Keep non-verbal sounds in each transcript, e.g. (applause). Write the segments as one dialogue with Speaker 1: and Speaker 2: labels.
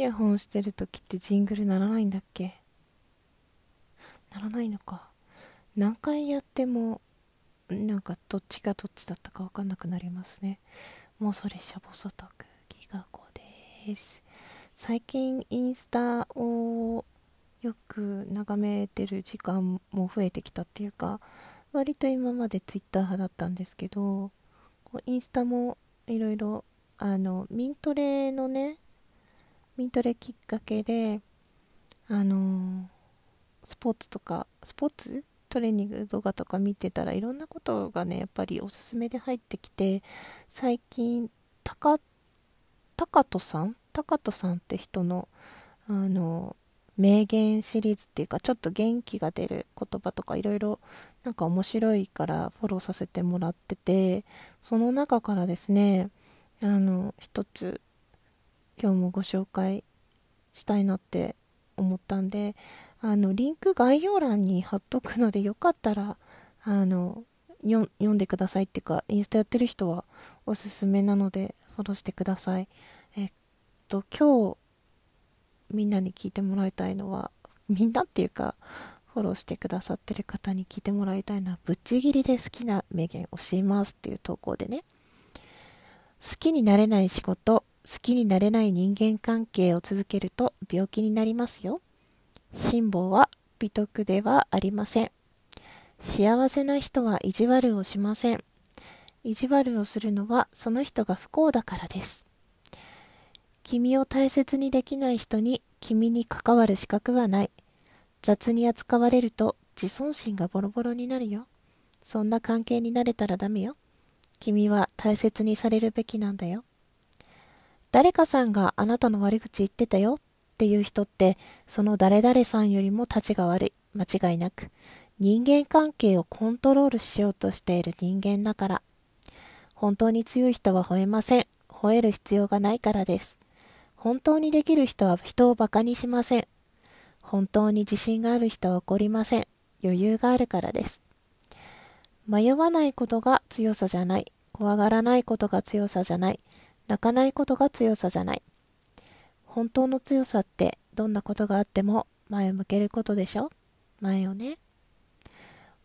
Speaker 1: イヤホンしてる時ってジングルならないんだっけ？ならないのか。何回やってもなんかどっちがどっちだったか分かんなくなりますね。もうそれしゃぼそとくギガ子です。最近インスタをよく眺めてる時間も増えてきたっていうか割と今までツイッター派だったんですけどインスタもいろいろあのミントレのねミントレきっかけであのスポーツとかスポーツトレーニング動画とか見てたらいろんなことがねやっぱりおすすめで入ってきて最近タカタカトさん？タカトさんって人のあの名言シリーズっていうかちょっと元気が出る言葉とかいろいろなんか面白いからフォローさせてもらっててその中からですねあの一つ今日もご紹介したいなって思ったんであのリンク概要欄に貼っとくのでよかったらあの読んでくださいっていうかインスタやってる人はおすすめなのでフォローしてください。えっと今日みんなに聞いてもらいたいのはみんなっていうかフォローしてくださってる方に聞いてもらいたいのはぶっちぎりで好きな名言教えますっていう投稿でね。好きになれない仕事好きになれない人間関係を続けると病気になりますよ。辛抱は美徳ではありません。幸せな人は意地悪をしません。意地悪をするのはその人が不幸だからです。君を大切にできない人に君に関わる資格はない。雑に扱われると自尊心がボロボロになるよ。そんな関係になれたらダメよ。君は大切にされるべきなんだよ。誰かさんがあなたの悪口言ってたよっていう人ってその誰々さんよりも立ちが悪い。間違いなく。人間関係をコントロールしようとしている人間だから。本当に強い人は吠えません。吠える必要がないからです。本当にできる人は人を馬鹿にしません。本当に自信がある人は怒りません。余裕があるからです。迷わないことが強さじゃない。怖がらないことが強さじゃない。泣かないことが強さじゃない本当の強さってどんなことがあっても前を向けることでしょ？前をね。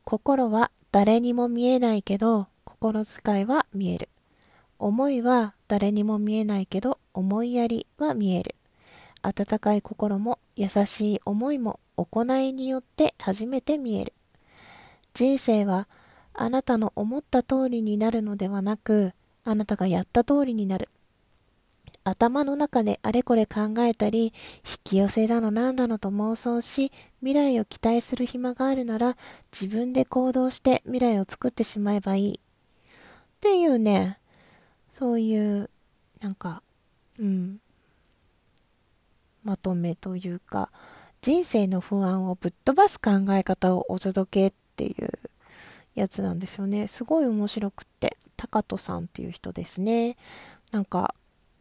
Speaker 1: 心は誰にも見えないけど心遣いは見える。思いは誰にも見えないけど思いやりは見える。温かい心も優しい思いも行いによって初めて見える。人生はあなたの思った通りになるのではなく、あなたがやった通りになる。頭の中であれこれ考えたり、引き寄せだのなんだのと妄想し、未来を期待する暇があるなら、自分で行動して未来を作ってしまえばいい。っていうね、そういう、なんか、うん、まとめというか、人生の不安をぶっ飛ばす考え方をお届けっていうやつなんですよね。すごい面白くって。高人さんっていう人ですね。なんか、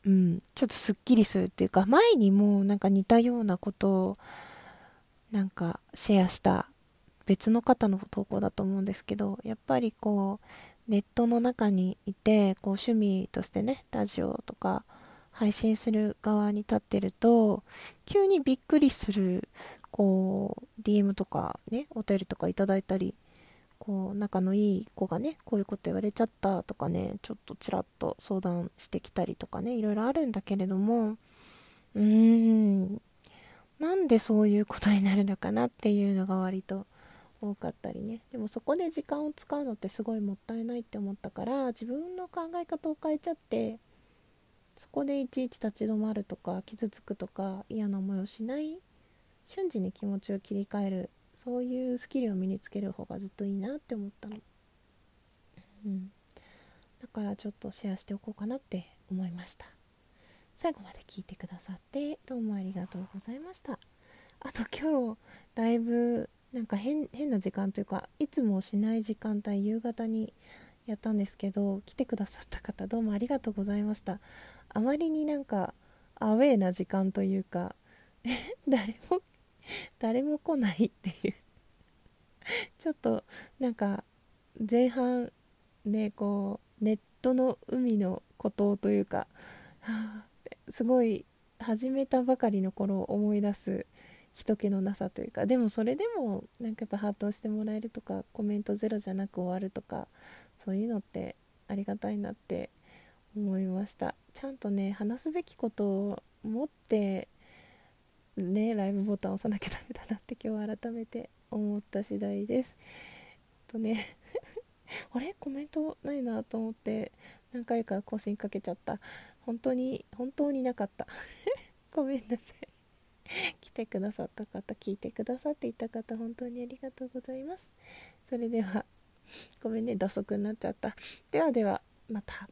Speaker 1: うん、ちょっとすっきりするっていうか前にもなんか似たようなことをなんかシェアした別の方の投稿だと思うんですけどやっぱりこうネットの中にいてこう趣味としてねラジオとか配信する側に立ってると急にびっくりするこう DM とかねお便りとかいただいたりこう仲のいい子がねこういうこと言われちゃったとかねちょっとちらっと相談してきたりとかねいろいろあるんだけれどもうーんなんでそういうことになるのかなっていうのが割と多かったりね。でもそこで時間を使うのってすごいもったいないって思ったから自分の考え方を変えちゃってそこでいちいち立ち止まるとか傷つくとか嫌な思いをしない瞬時に気持ちを切り替えるそういうスキルを身につける方がずっといいなって思ったの。うん。だからちょっとシェアしておこうかなって思いました。最後まで聞いてくださってどうもありがとうございました。あと今日ライブなんか変な時間というかいつもしない時間帯夕方にやったんですけど来てくださった方どうもありがとうございました。あまりになんかアウェーな時間というか (laughs) 誰も (laughs) 誰も来ないっていう。(laughs) ちょっとなんか前半ねこうネットの海の孤島というか、はあ、すごい始めたばかりの頃を思い出す人気のなさというかでもそれでもなんかやっぱハートをしてもらえるとかコメントゼロじゃなく終わるとかそういうのってありがたいなって思いました。ちゃんとね話すべきことを持ってねライブボタン押さなきゃダメだなって今日改めて思った次第です。とね (laughs) あれ？コメントないなと思って何回か更新かけちゃった。本当に本当になかった。(laughs) ごめんなさい。(laughs) 来てくださった方聞いてくださっていた方本当にありがとうございます。それではごめんね打足になっちゃった。ではではまた。